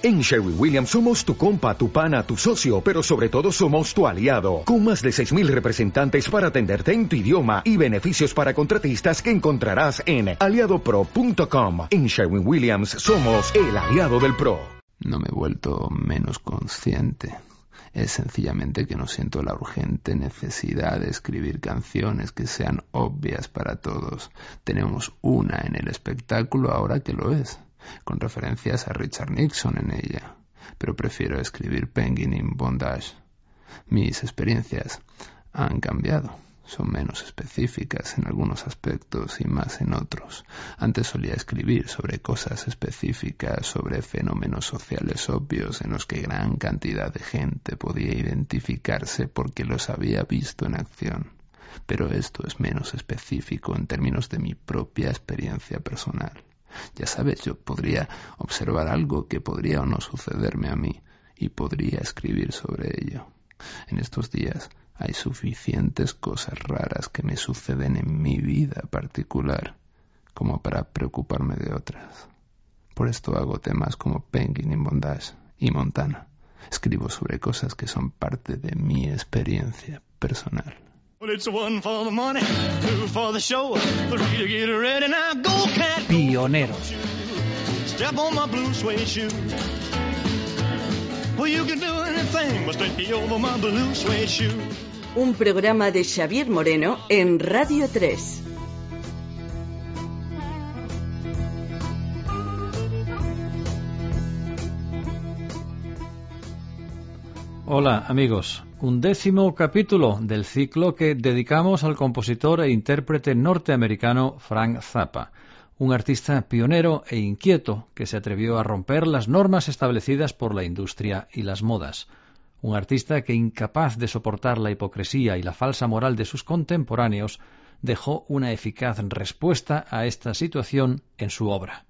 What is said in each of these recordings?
En Sherwin Williams somos tu compa, tu pana, tu socio, pero sobre todo somos tu aliado, con más de 6.000 representantes para atenderte en tu idioma y beneficios para contratistas que encontrarás en aliadopro.com. En Sherwin Williams somos el aliado del PRO. No me he vuelto menos consciente. Es sencillamente que no siento la urgente necesidad de escribir canciones que sean obvias para todos. Tenemos una en el espectáculo ahora que lo es con referencias a Richard Nixon en ella, pero prefiero escribir Penguin in Bondage. Mis experiencias han cambiado, son menos específicas en algunos aspectos y más en otros. Antes solía escribir sobre cosas específicas, sobre fenómenos sociales obvios en los que gran cantidad de gente podía identificarse porque los había visto en acción. Pero esto es menos específico en términos de mi propia experiencia personal. Ya sabes, yo podría observar algo que podría o no sucederme a mí y podría escribir sobre ello. En estos días hay suficientes cosas raras que me suceden en mi vida particular como para preocuparme de otras. Por esto hago temas como Penguin in Bondage y Montana. Escribo sobre cosas que son parte de mi experiencia personal. Pioneros. Un programa de Xavier Moreno en Radio 3. Hola amigos, un décimo capítulo del ciclo que dedicamos al compositor e intérprete norteamericano Frank Zappa, un artista pionero e inquieto que se atrevió a romper las normas establecidas por la industria y las modas, un artista que incapaz de soportar la hipocresía y la falsa moral de sus contemporáneos, dejó una eficaz respuesta a esta situación en su obra.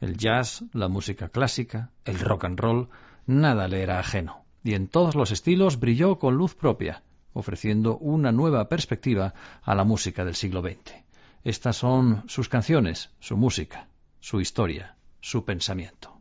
El jazz, la música clásica, el rock and roll, nada le era ajeno y en todos los estilos brilló con luz propia, ofreciendo una nueva perspectiva a la música del siglo XX. Estas son sus canciones, su música, su historia, su pensamiento.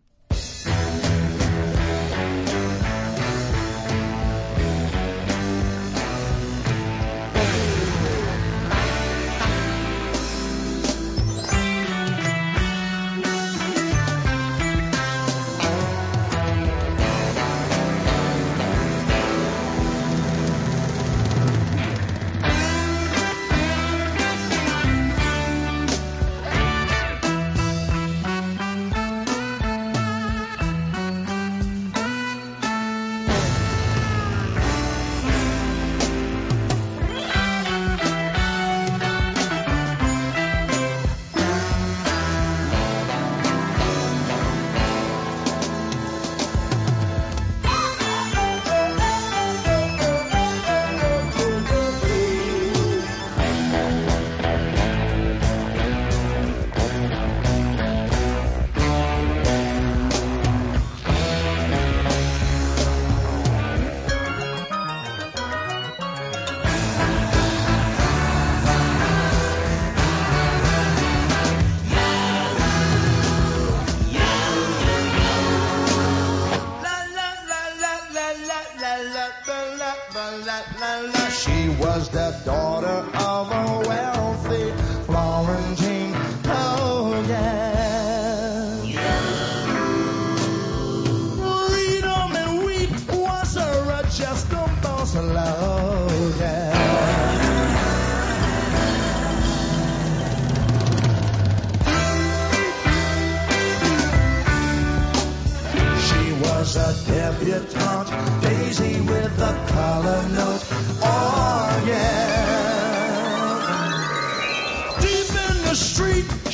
She was the daughter of a well.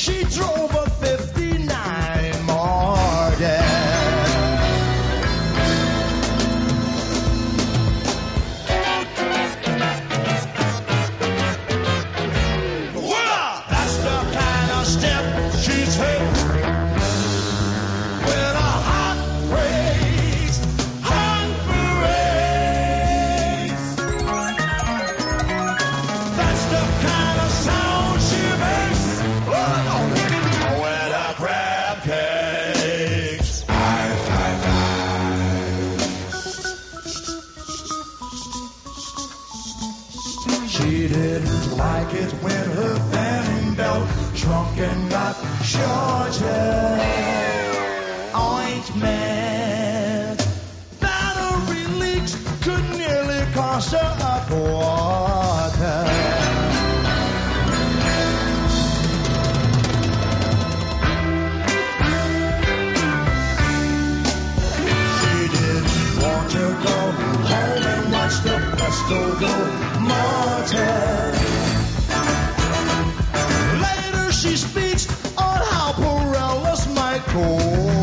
She drove cool.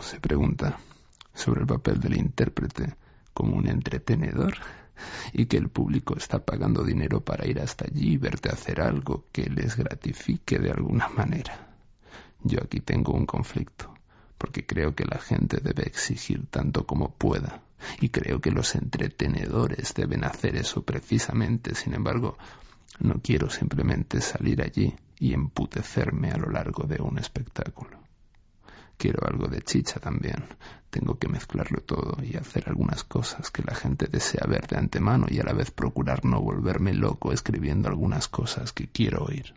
Se pregunta sobre el papel del intérprete como un entretenedor y que el público está pagando dinero para ir hasta allí y verte hacer algo que les gratifique de alguna manera. Yo aquí tengo un conflicto, porque creo que la gente debe exigir tanto como pueda, y creo que los entretenedores deben hacer eso precisamente. Sin embargo, no quiero simplemente salir allí y emputecerme a lo largo de un espectáculo. Quiero algo de chicha también. Tengo que mezclarlo todo y hacer algunas cosas que la gente desea ver de antemano y a la vez procurar no volverme loco escribiendo algunas cosas que quiero oír.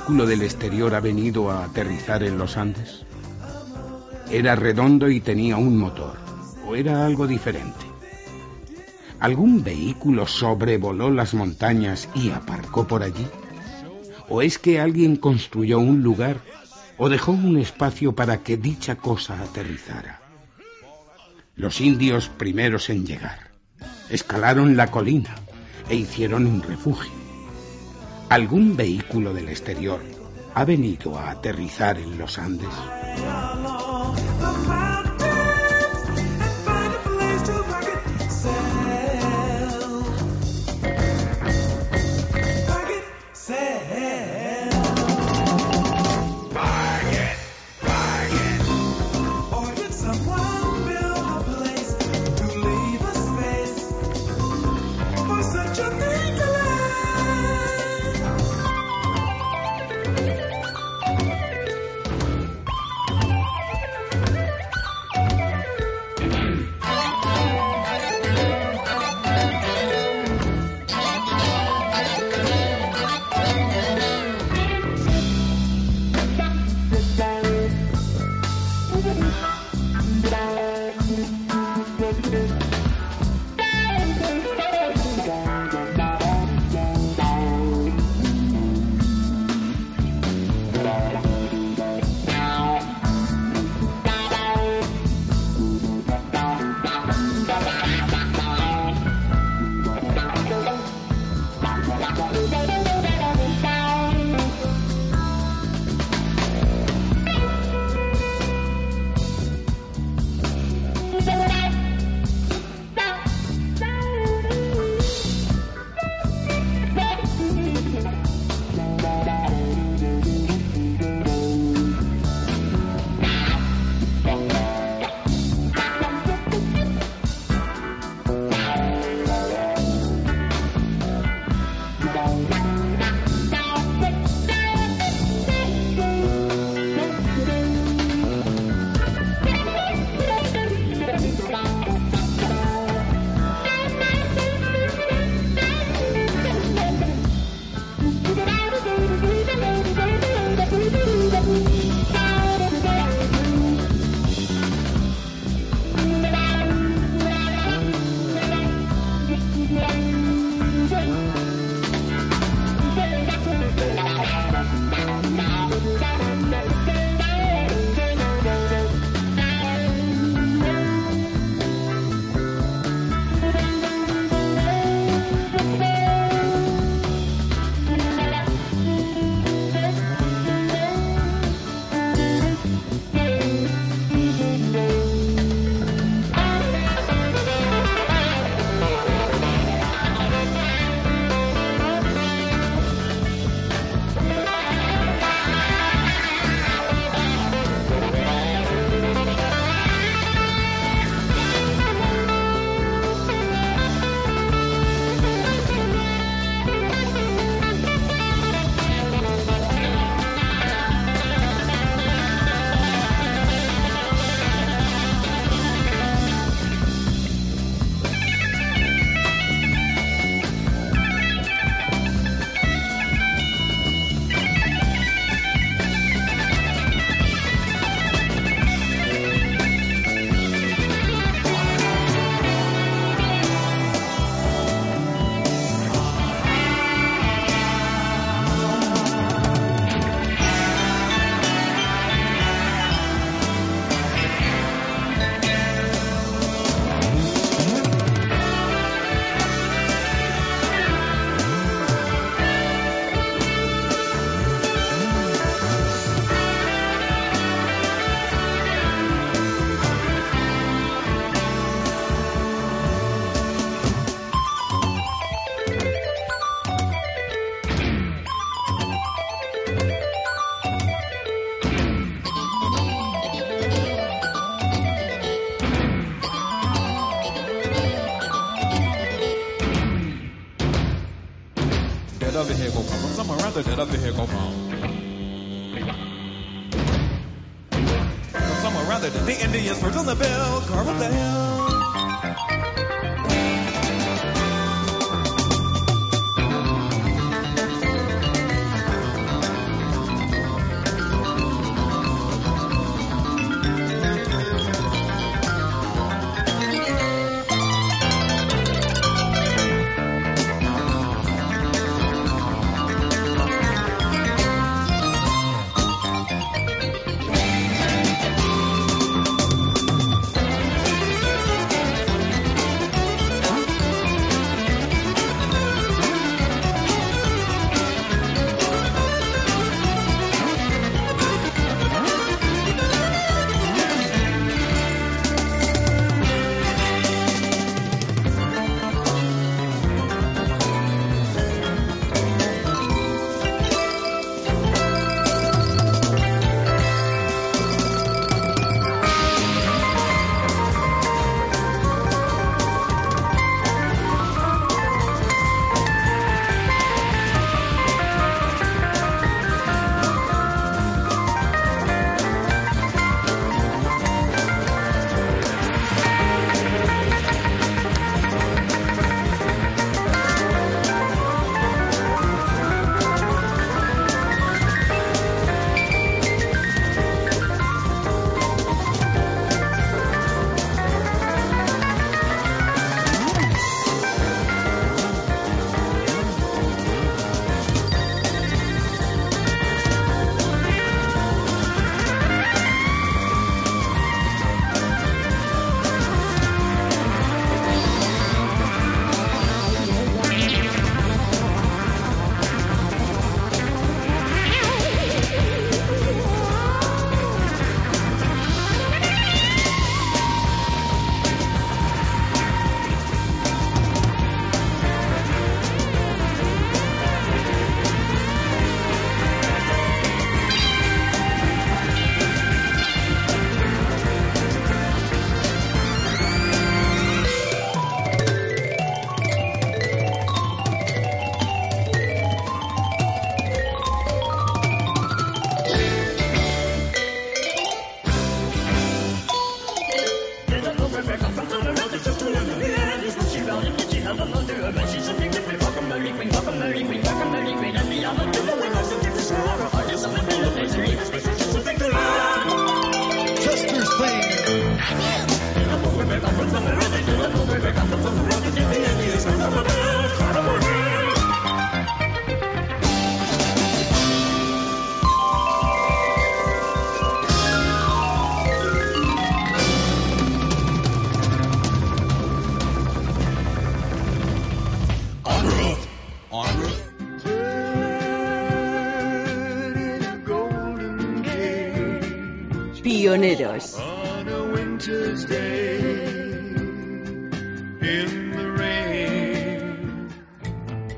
Vehículo del exterior ha venido a aterrizar en los Andes? ¿Era redondo y tenía un motor? ¿O era algo diferente? ¿Algún vehículo sobrevoló las montañas y aparcó por allí? ¿O es que alguien construyó un lugar o dejó un espacio para que dicha cosa aterrizara? Los indios primeros en llegar escalaron la colina e hicieron un refugio. ¿Algún vehículo del exterior ha venido a aterrizar en los Andes?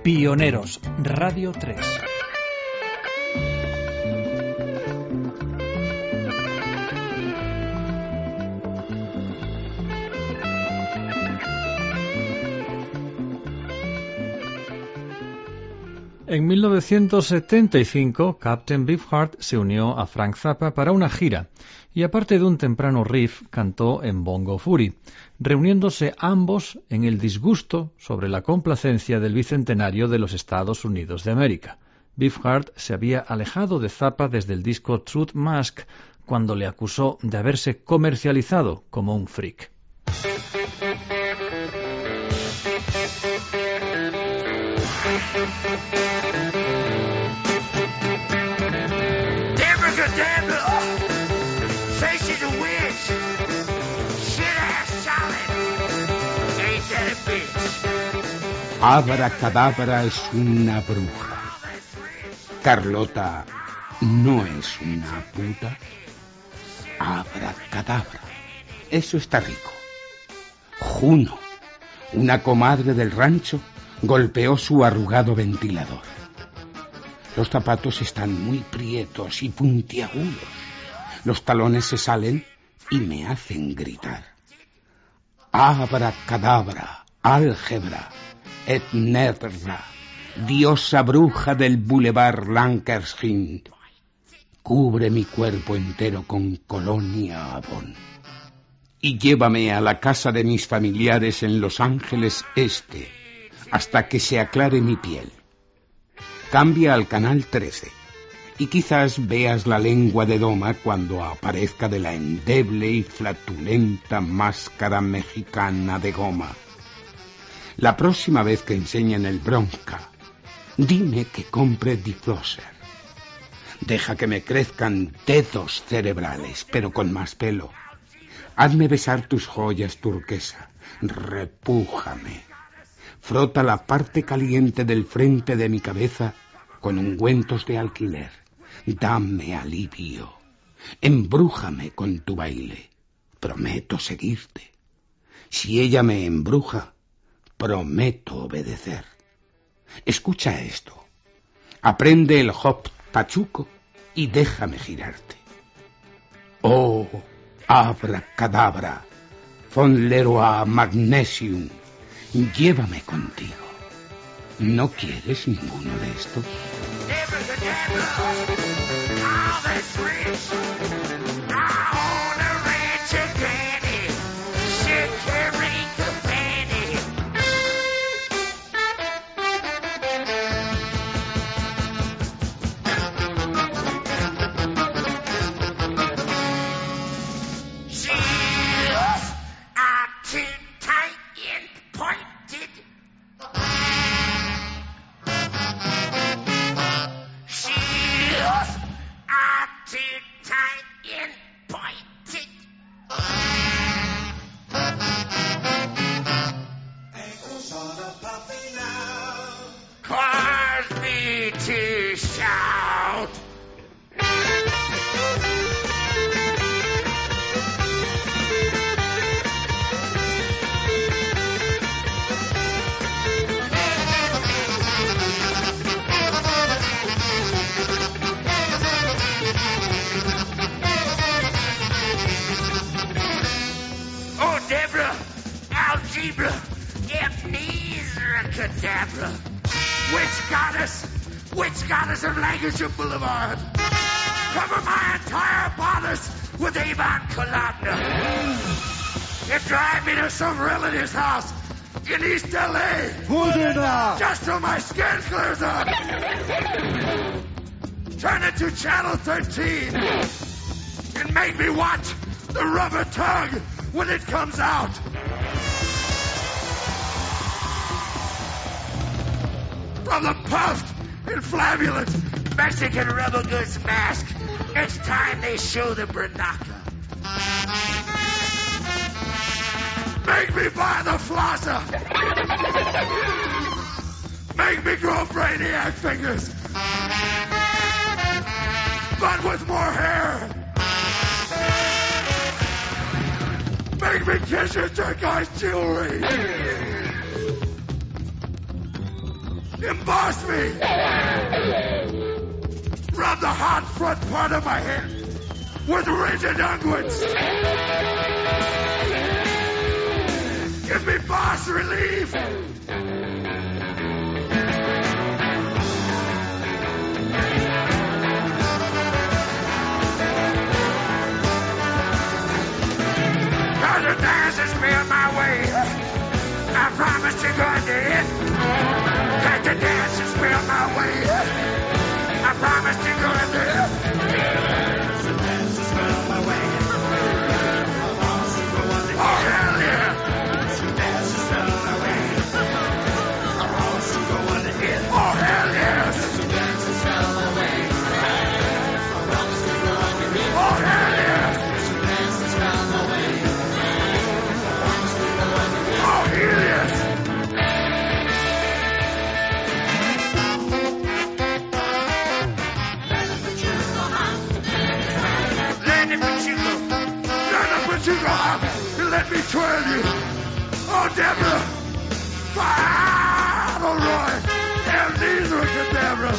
Pioneros. Radio 3. En 1975, Captain Beefheart se unió a Frank Zappa para una gira y aparte de un temprano riff cantó en Bongo Fury, reuniéndose ambos en el disgusto sobre la complacencia del bicentenario de los Estados Unidos de América. Beefheart se había alejado de Zappa desde el disco Truth Mask cuando le acusó de haberse comercializado como un freak. Witch! Shit ass solid! Ain't that a bitch? Abracadabra es una bruja. Carlota no es una puta. Abracadabra. Eso está rico. Juno, una comadre del rancho, golpeó su arrugado ventilador. Los zapatos están muy prietos y puntiagudos. Los talones se salen y me hacen gritar. Abracadabra, álgebra, et nerra, diosa bruja del Boulevard Lankershind, cubre mi cuerpo entero con colonia Avon y llévame a la casa de mis familiares en Los Ángeles Este hasta que se aclare mi piel. Cambia al canal 13 y quizás veas la lengua de Doma cuando aparezca de la endeble y flatulenta máscara mexicana de goma. La próxima vez que enseñen el Bronca, dime que compre Difloser. Deja que me crezcan dedos cerebrales, pero con más pelo. Hazme besar tus joyas turquesa. Repújame. Frota la parte caliente del frente de mi cabeza con ungüentos de alquiler. Dame alivio. Embrújame con tu baile. Prometo seguirte. Si ella me embruja, prometo obedecer. Escucha esto. Aprende el hop pachuco y déjame girarte. Oh, abra cadabra, von Leroy Magnesium, llévame contigo. ¿No quieres ninguno de estos? Cause me to shout. Amnesia, cadabra. Witch goddess, witch goddess of Lancashire Boulevard. Cover my entire bodice with Avon Colada. And drive me to some relative's house in East L.A. Just till my skin clears up. Turn it to Channel 13 and make me watch the rubber tug when it comes out. From the puffed and flamulent Mexican rebel goods mask, it's time they show the Bernaka. Make me buy the flosser. Make me grow brainiac fingers. But with more hair. Make me kiss your turquoise jewelry. Emboss me. Rub the hot front part of my head with rigid unguents. Give me boss relief. Cause the dance has been my way. I promise you're going to hit. Me you. Oh, Deborah. Father Roy. And these are Deborah.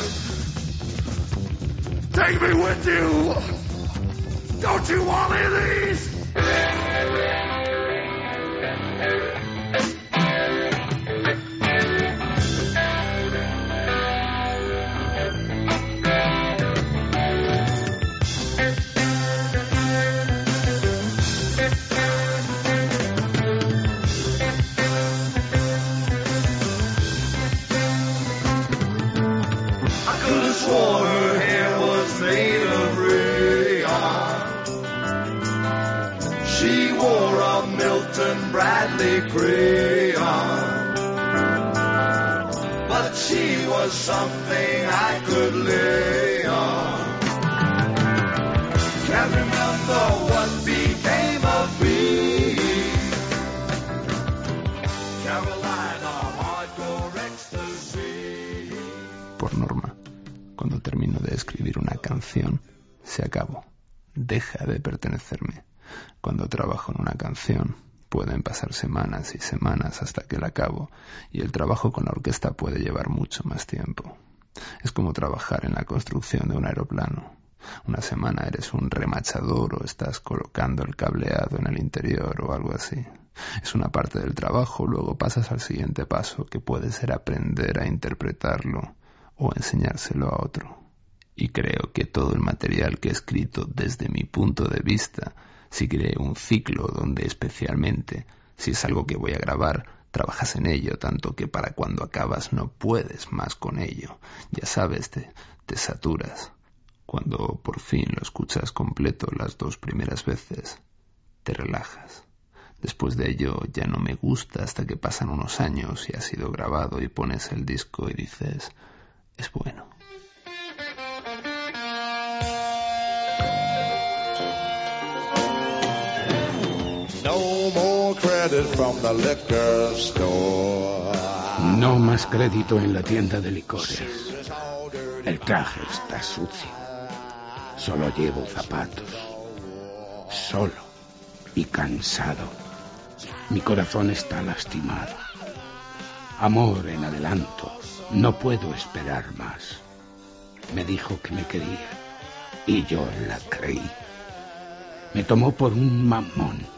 Take me with you. Don't you want any of these? But she was something I could lay on. Por norma, cuando termino de escribir una canción, se acabó. Deja de pertenecerme. Cuando trabajo en una canción, pueden pasar semanas y semanas hasta que la acabo, y el trabajo con la orquesta puede llevar mucho más tiempo. Es como trabajar en la construcción de un aeroplano. Una semana eres un remachador o estás colocando el cableado en el interior o algo así. Es una parte del trabajo, luego pasas al siguiente paso, que puede ser aprender a interpretarlo o enseñárselo a otro. Y creo que todo el material que he escrito desde mi punto de vista, si cree un ciclo donde especialmente, si es algo que voy a grabar, trabajas en ello tanto que para cuando acabas no puedes más con ello. Ya sabes, te, te saturas. Cuando por fin lo escuchas completo las dos primeras veces, te relajas. Después de ello ya no me gusta hasta que pasan unos años y ha sido grabado y pones el disco y dices, es bueno. No más crédito en la tienda de licores. El traje está sucio. Solo llevo zapatos. Solo y cansado. Mi corazón está lastimado. Amor en adelanto. No puedo esperar más. Me dijo que me quería. Y yo la creí. Me tomó por un mamón.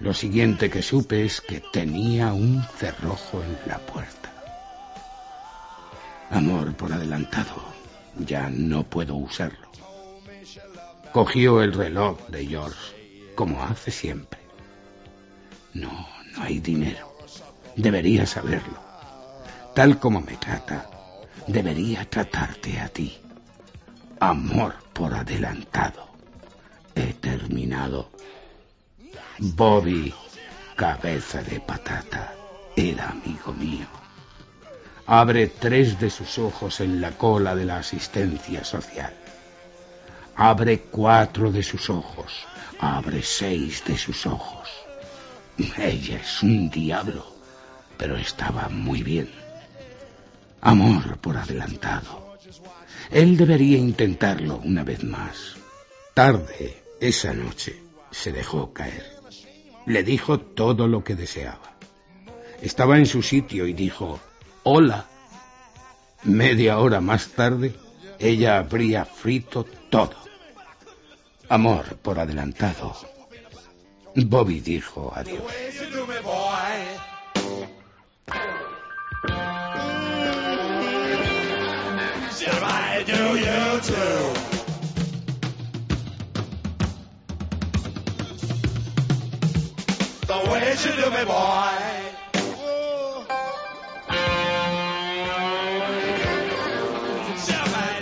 Lo siguiente que supe es que tenía un cerrojo en la puerta. Amor por adelantado. Ya no puedo usarlo. Cogió el reloj de George, como hace siempre. No, no hay dinero. Debería saberlo. Tal como me trata, debería tratarte a ti. Amor por adelantado. He terminado. Bobby, cabeza de patata, era amigo mío. Abre tres de sus ojos en la cola de la asistencia social. Abre cuatro de sus ojos. Abre seis de sus ojos. Ella es un diablo, pero estaba muy bien. Amor por adelantado. Él debería intentarlo una vez más. Tarde, esa noche, se dejó caer. Le dijo todo lo que deseaba. Estaba en su sitio y dijo, hola. Media hora más tarde, ella habría frito todo. Amor por adelantado. Bobby dijo adiós. The way you do me, boy.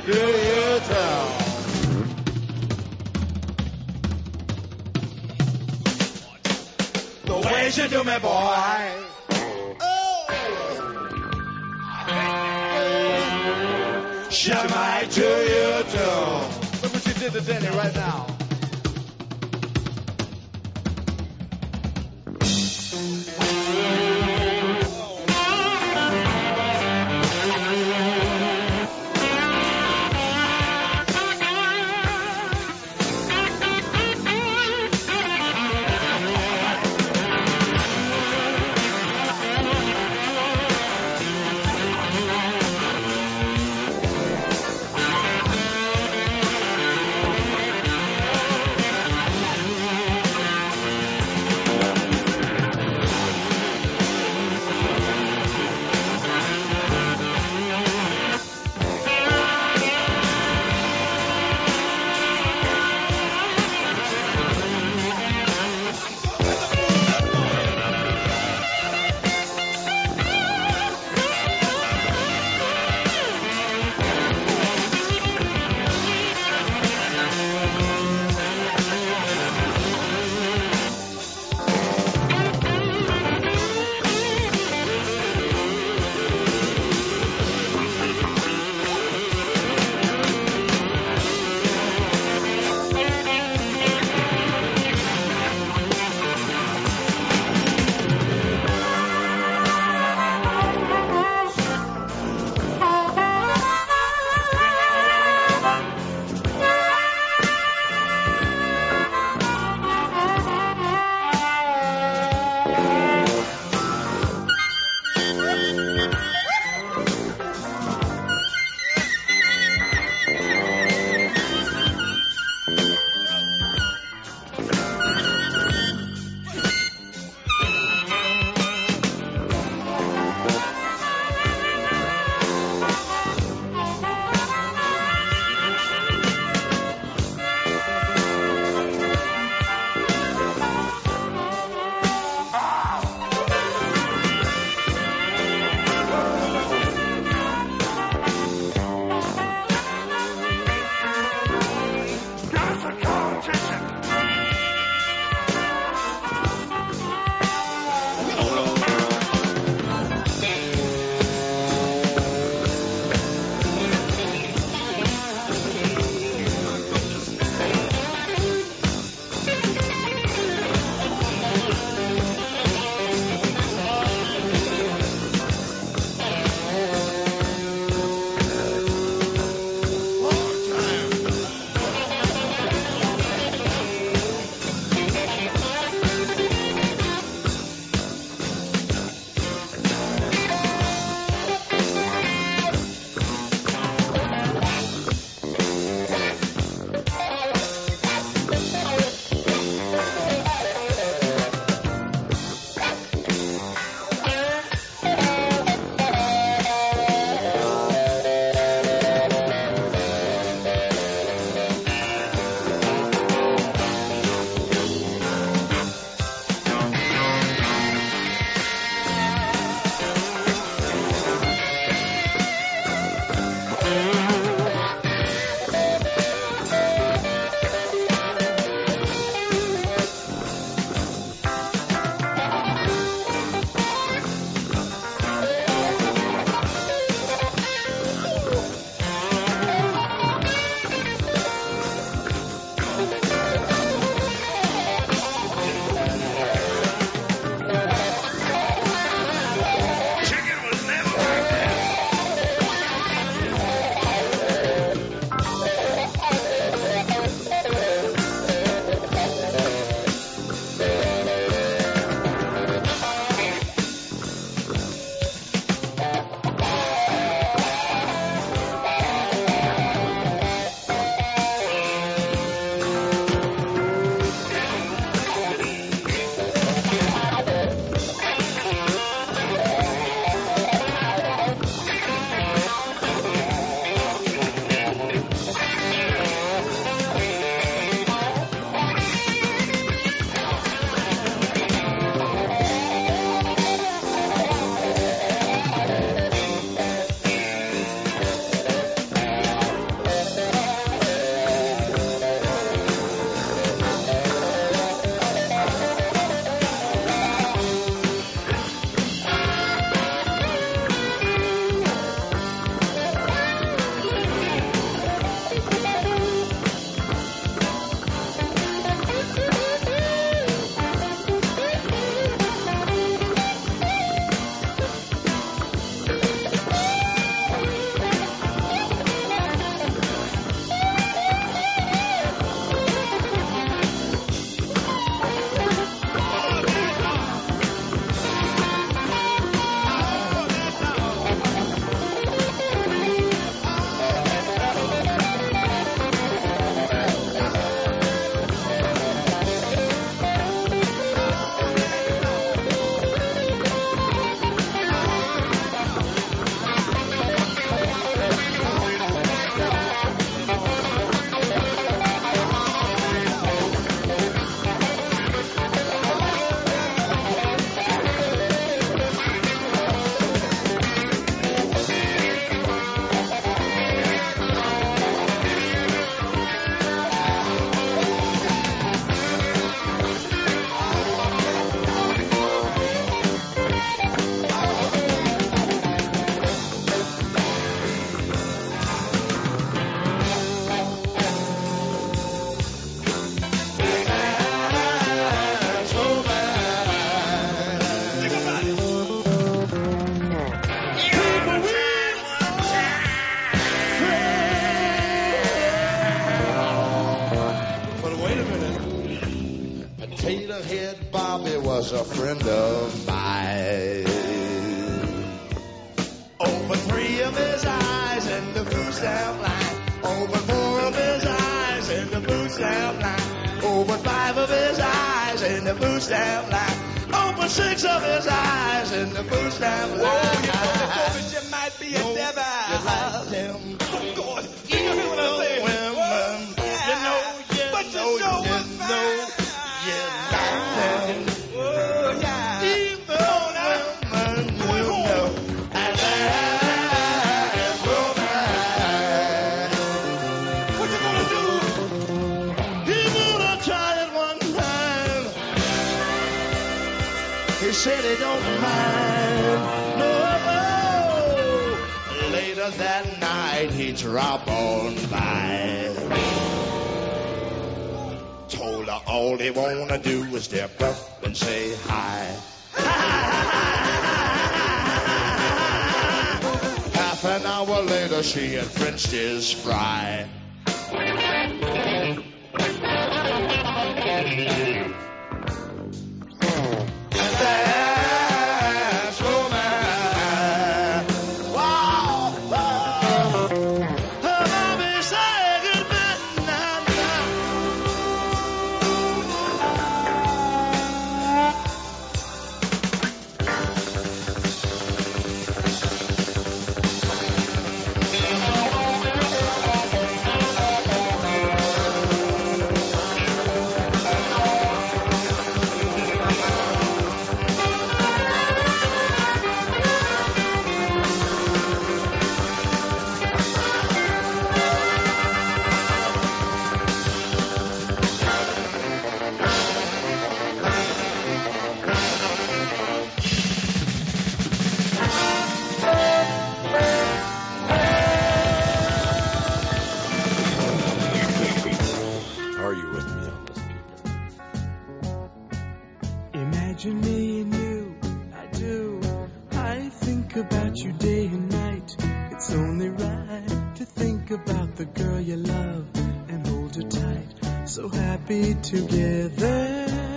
Do you too? The way you do me, boy. Shut my to you too. Look what you did to Denny right now. Thank you.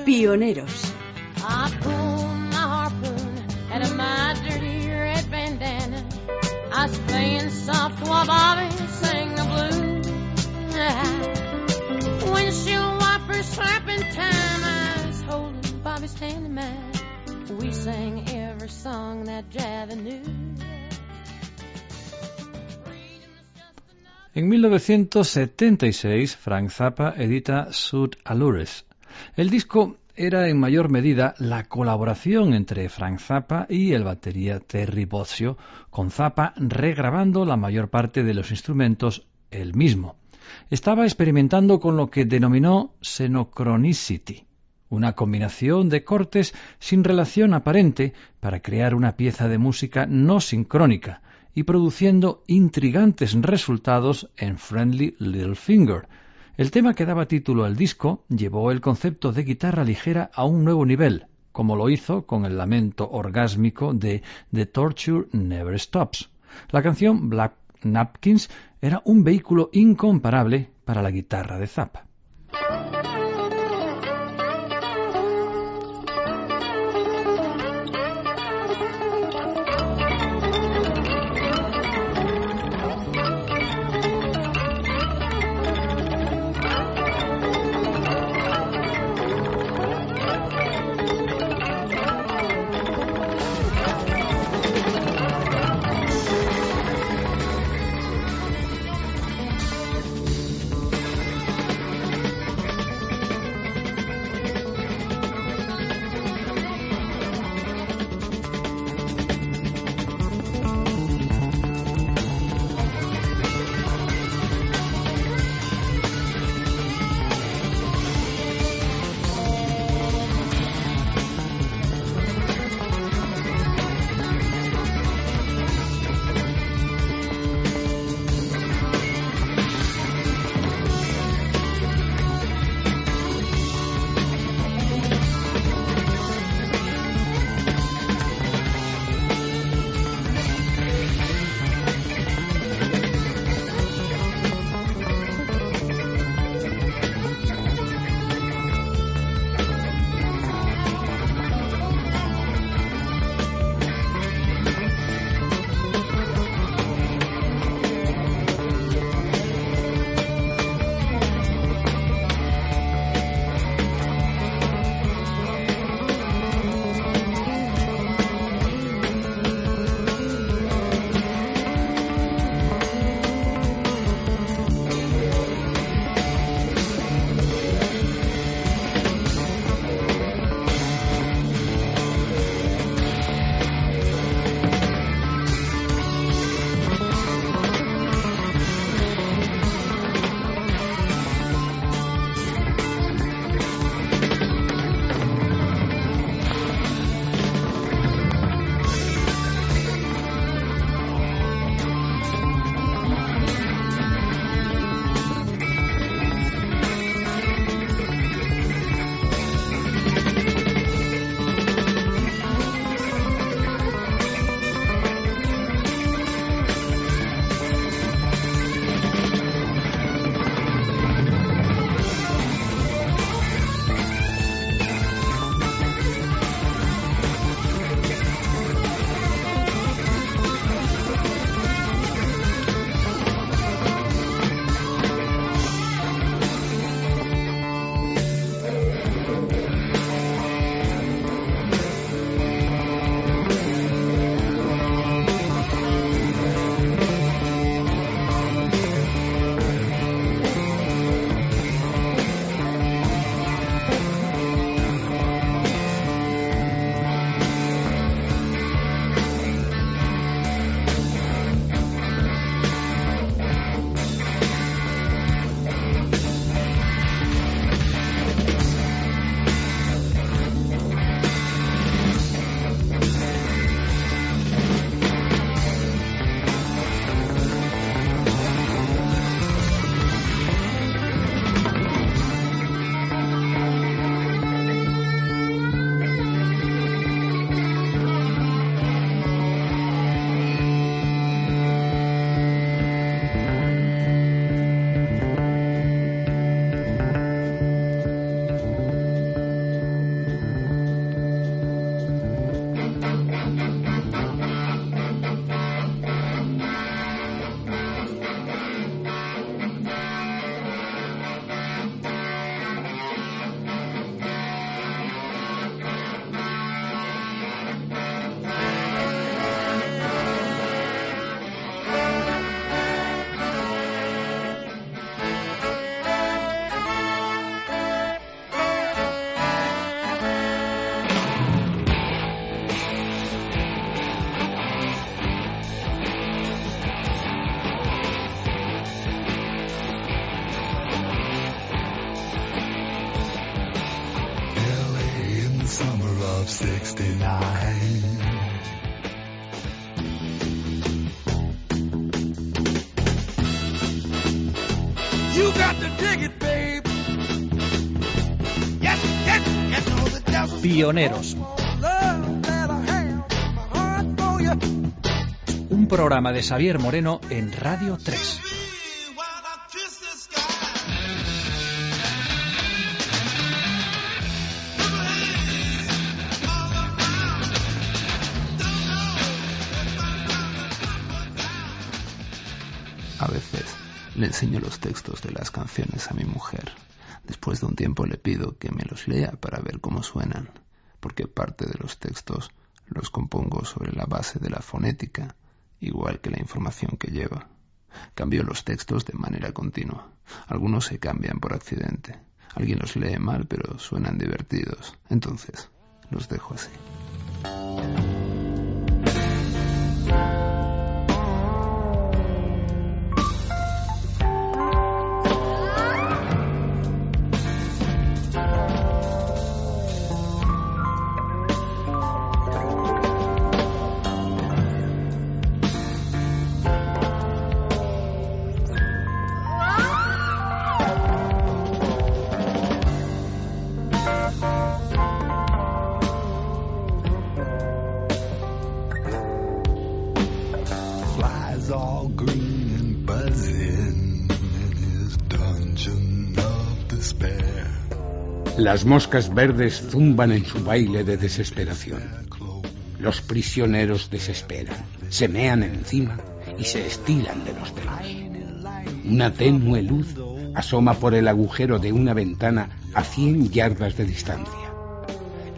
Pioneros. 1976, Frank Zappa edita Sud Allures. El disco era en mayor medida la colaboración entre Frank Zappa y el batería Terry Bozzio, con Zappa regrabando la mayor parte de los instrumentos él mismo. Estaba experimentando con lo que denominó Xenocronicity, una combinación de cortes sin relación aparente para crear una pieza de música no sincrónica, y produciendo intrigantes resultados en Friendly Little Finger. El tema que daba título al disco llevó el concepto de guitarra ligera a un nuevo nivel, como lo hizo con el lamento orgásmico de The Torture Never Stops. La canción Black Napkins era un vehículo incomparable para la guitarra de Zappa. You. un programa de Xavier Moreno en Radio 3. A veces le enseño los textos de las canciones a mi mujer. Después de un tiempo le pido que me los lea para ver cómo suenan, porque parte de los textos los compongo sobre la base de la fonética, igual que la información que lleva. Cambio los textos de manera continua. Algunos se cambian por accidente. Alguien los lee mal, pero suenan divertidos. Entonces, los dejo así. Las moscas verdes zumban en su baile de desesperación. Los prisioneros desesperan, se mean encima y se estiran de los pelos. Una tenue luz asoma por el agujero de una ventana a cien yardas de distancia.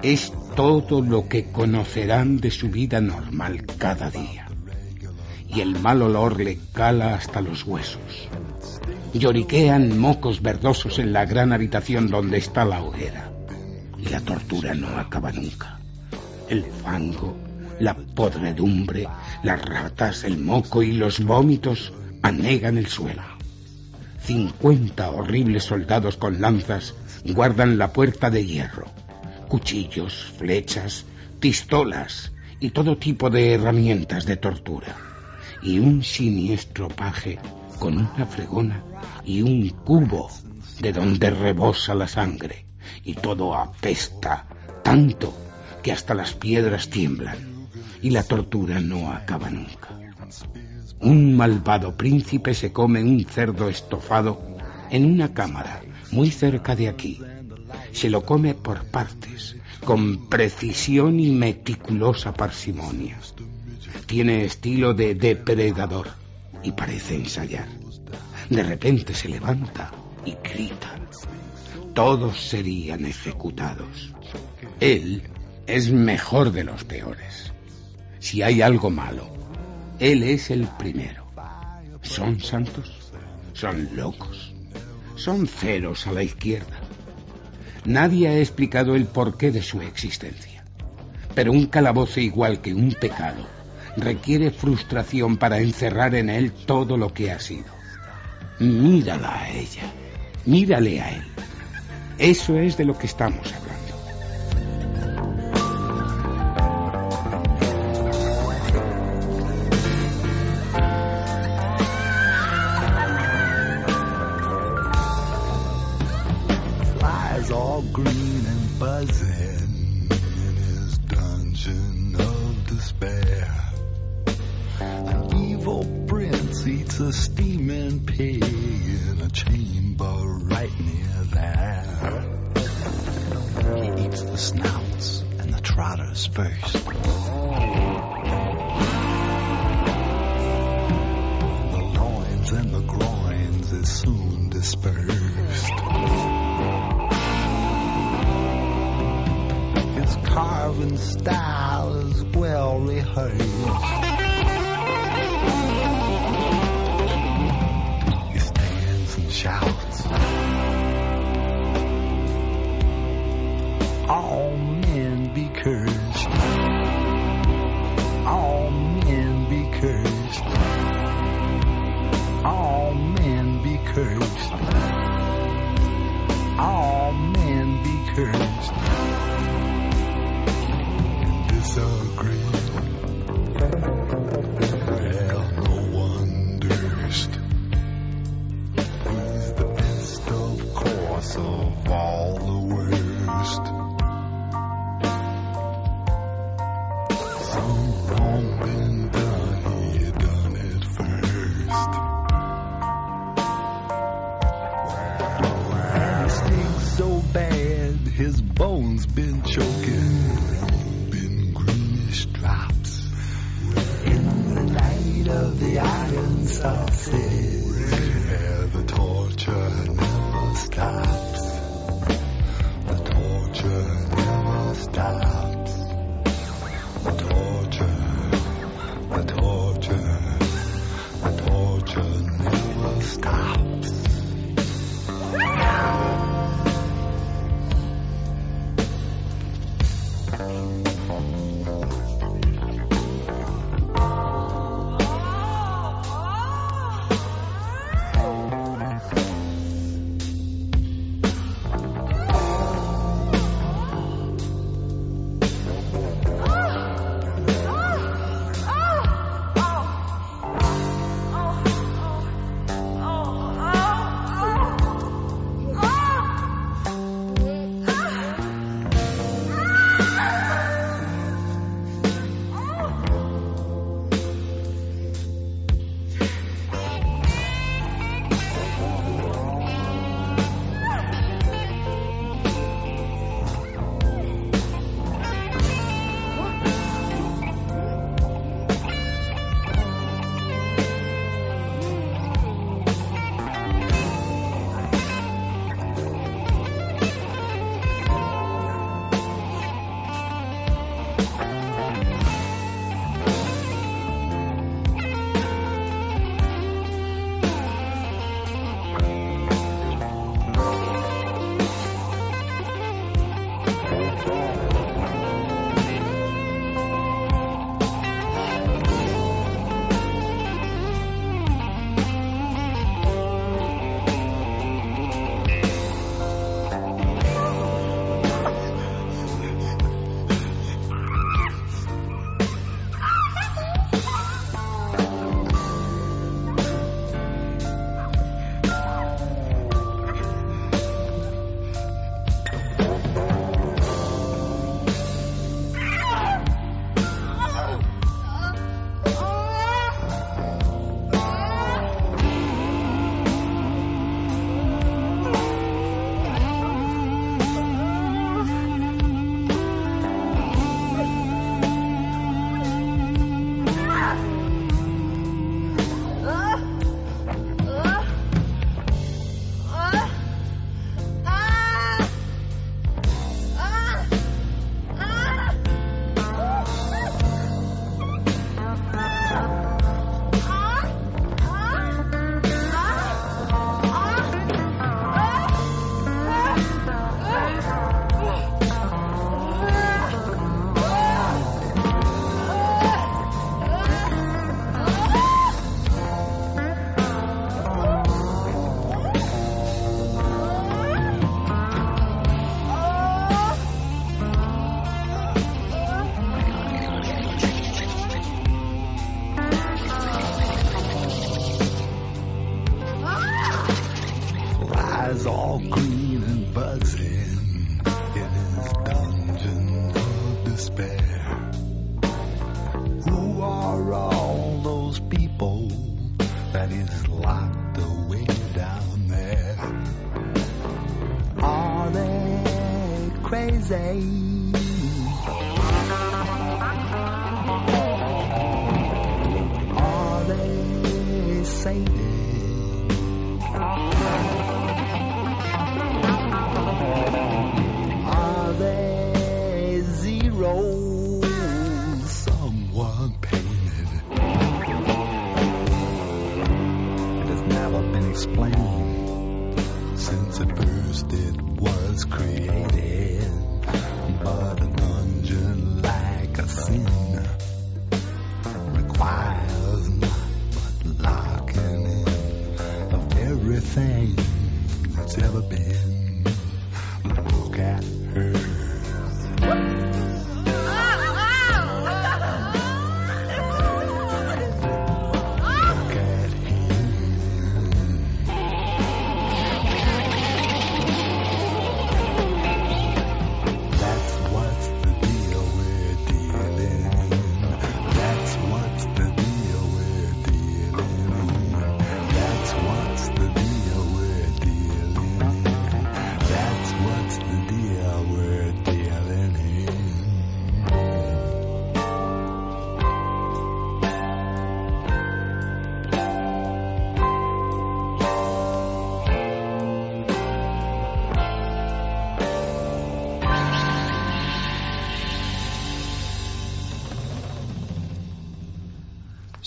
Es todo lo que conocerán de su vida normal cada día. Y el mal olor le cala hasta los huesos. Lloriquean mocos verdosos en la gran habitación donde está la hoguera. Y la tortura no acaba nunca. El fango, la podredumbre, las ratas, el moco y los vómitos anegan el suelo. Cincuenta horribles soldados con lanzas guardan la puerta de hierro. Cuchillos, flechas, pistolas y todo tipo de herramientas de tortura. Y un siniestro paje con una fregona y un cubo de donde rebosa la sangre. Y todo apesta tanto que hasta las piedras tiemblan. Y la tortura no acaba nunca. Un malvado príncipe se come un cerdo estofado en una cámara muy cerca de aquí. Se lo come por partes, con precisión y meticulosa parsimonia. Tiene estilo de depredador y parece ensayar. De repente se levanta y grita. Todos serían ejecutados. Él es mejor de los peores. Si hay algo malo, él es el primero. ¿Son santos? ¿Son locos? Son ceros a la izquierda. Nadie ha explicado el porqué de su existencia. Pero un calabozo igual que un pecado requiere frustración para encerrar en él todo lo que ha sido. Mírala a ella, mírale a él. Eso es de lo que estamos hablando. A steaming pig in a chamber right near there. He eats the snouts and the trotters first. The loins and the groins is soon dispersed. His carving style is well rehearsed. because all men be cursed. all men be cursed. all men be cursed.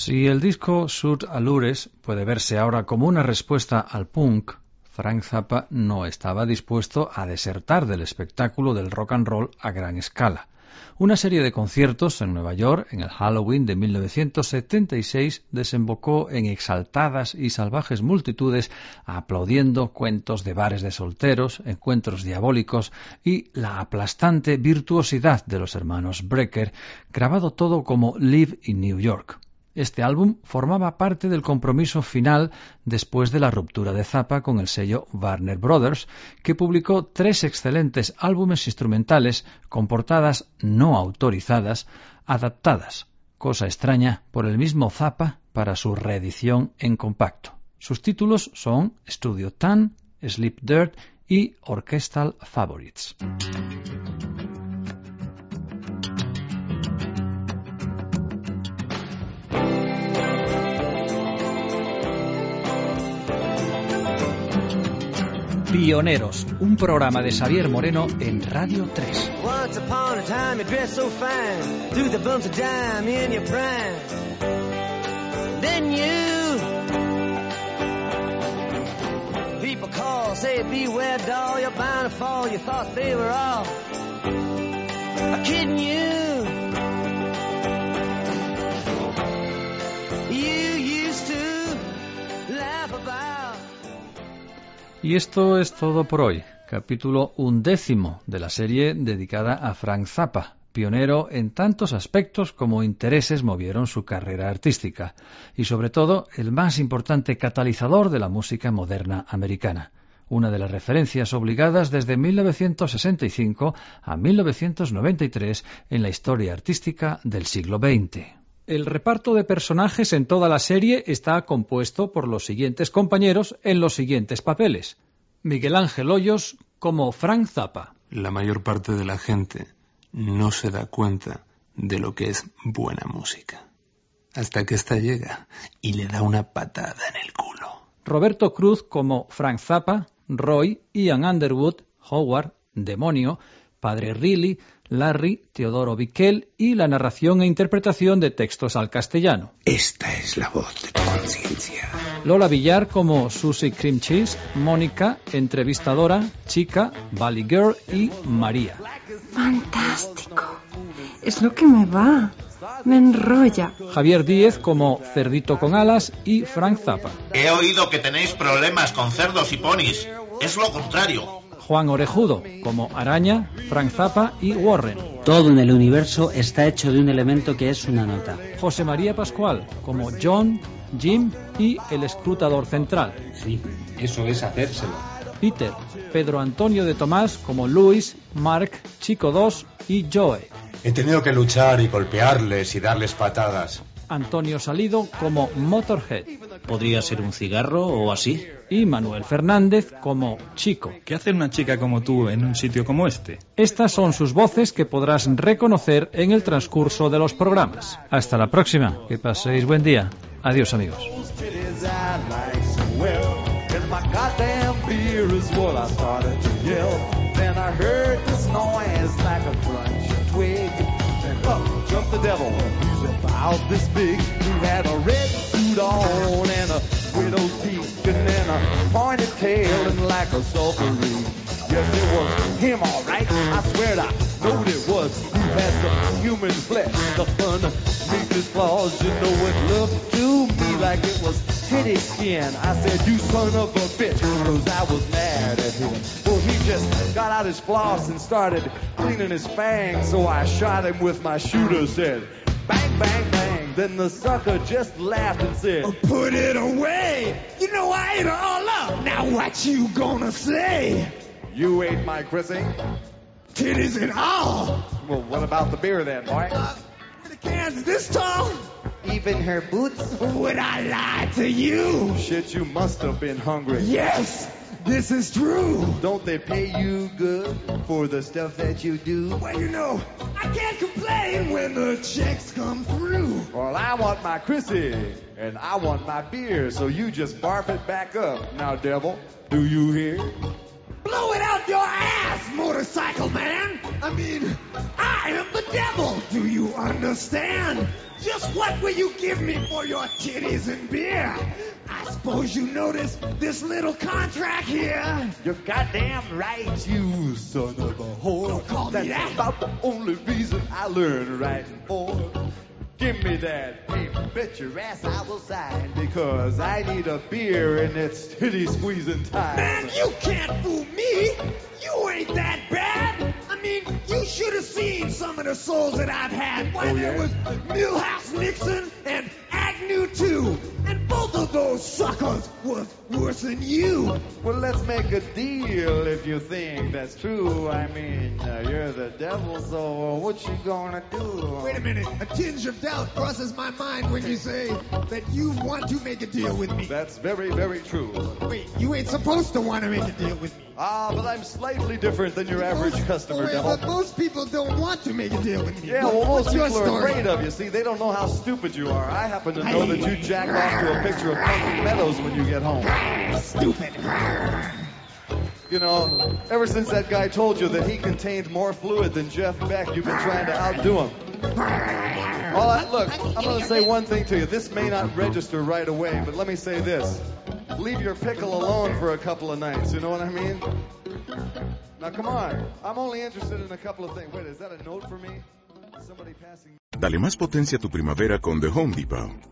Si el disco Sud Allures puede verse ahora como una respuesta al punk, Frank Zappa no estaba dispuesto a desertar del espectáculo del rock and roll a gran escala. Una serie de conciertos en Nueva York en el Halloween de 1976 desembocó en exaltadas y salvajes multitudes aplaudiendo cuentos de bares de solteros, encuentros diabólicos y la aplastante virtuosidad de los hermanos Brecker, grabado todo como Live in New York. Este álbum formaba parte del compromiso final después de la ruptura de Zappa con el sello Warner Brothers, que publicó tres excelentes álbumes instrumentales con portadas no autorizadas, adaptadas, cosa extraña, por el mismo Zappa para su reedición en compacto. Sus títulos son Studio Tan, Sleep Dirt y Orchestral Favorites. Pioneros, un programa de Xavier Moreno en Radio 3. Once upon a time you dressed so fine, threw the bumps of dime in your prime. Then you, people call, say beware doll, you're bound to fall. You thought they were all kidding you. You Y esto es todo por hoy. Capítulo undécimo de la serie dedicada a Frank Zappa, pionero en tantos aspectos como intereses movieron su carrera artística, y sobre todo el más importante catalizador de la música moderna americana una de las referencias obligadas desde 1965 a 1993 en la historia artística del siglo XX. El reparto de personajes en toda la serie está compuesto por los siguientes compañeros en los siguientes papeles. Miguel Ángel Hoyos como Frank Zappa. La mayor parte de la gente no se da cuenta de lo que es buena música. Hasta que ésta llega y le da una patada en el culo. Roberto Cruz como Frank Zappa, Roy, Ian Underwood, Howard, Demonio, Padre Riley, Larry, Teodoro Biquel y la narración e interpretación de textos al castellano. Esta es la voz de tu conciencia. Lola Villar como Susie Cream Cheese, Mónica, entrevistadora, Chica, Valley Girl y María. Fantástico. Es lo que me va. Me enrolla. Javier Díez como Cerdito con alas y Frank Zappa. He oído que tenéis problemas con cerdos y ponis. Es lo contrario. Juan Orejudo como Araña, Frank Zappa y Warren. Todo en el universo está hecho de un elemento que es una nota. José María Pascual como John, Jim y el escrutador central. Sí, eso es hacérselo. Peter, Pedro Antonio de Tomás como Luis, Mark, Chico 2 y Joe. He tenido que luchar y golpearles y darles patadas. Antonio Salido como Motorhead. ¿Podría ser un cigarro o así? Y Manuel Fernández como Chico. ¿Qué hace una chica como tú en un sitio como este? Estas son sus voces que podrás reconocer en el transcurso de los programas. Hasta la próxima. Que paséis buen día. Adiós amigos. Devil. He's about this big. He had a red suit on and a widow's peak and then a pointed tail and like a sulphurine. Yes, it was him, all right. I swear I knowed it was. He had some human flesh, the fun meet his flaws. You know it looked to me like it was titty skin. I said, you son of a bitch, cause I was mad at him. Well, he just got out his floss and started cleaning his fangs. So I shot him with my shooter, said, bang, bang, bang. Then the sucker just laughed and said, oh, put it away. You know I ate her all up. Now what you gonna say? You ate my Chrissy? Titties and all. Well, what about the beer then, boy? Uh, the cans this tall? Even her boots? Would I lie to you? Shit, you must have been hungry. Yes, this is true. Don't they pay you good for the stuff that you do? Well, you know, I can't complain when the checks come through. Well, I want my Chrissy, and I want my beer, so you just barf it back up. Now, devil, do you hear? Blow it out your ass, motorcycle man! I mean, I am the devil. Do you understand? Just what will you give me for your titties and beer? I suppose you noticed this little contract here. You're goddamn right, you son of a whore. Don't call me That's that. about the only reason I learned writing for. Give me that paper, bet your ass I will sign because I need a beer and it's titty squeezing time. Man, you can't fool me. You ain't that bad. I mean, you should have seen some of the souls that I've had. Why, Oh, there yeah? was Millhouse Nixon and Agnew too. And both of those suckers was worse than you. Well, let's make a deal if you think that's true. I mean, uh, you're the devil, so uh, what you gonna do? Wait a minute. A tinge of doubt crosses my mind when you say that you want to make a deal with me. That's very, very true. Wait, you ain't supposed to want to make a deal with me. Ah, but I'm slightly different than your average customer, Wait, devil. but most people don't want to make a deal with me. Yeah, well, most people are afraid of you. See, they don't know how stupid you are. I happen to know that you jack off to a picture of Punky Meadows when you get home. Stupid. You know, ever since that guy told you that he contained more fluid than Jeff Beck, you've been trying to outdo him. Well, I, look, I'm going to say one thing to you. This may not register right away, but let me say this. Leave your pickle alone for a couple of nights, you know what I mean? Now, come on. I'm only interested in a couple of things. Wait, is that a note for me? Somebody passing... Dale más potencia a tu primavera con The Home Depot.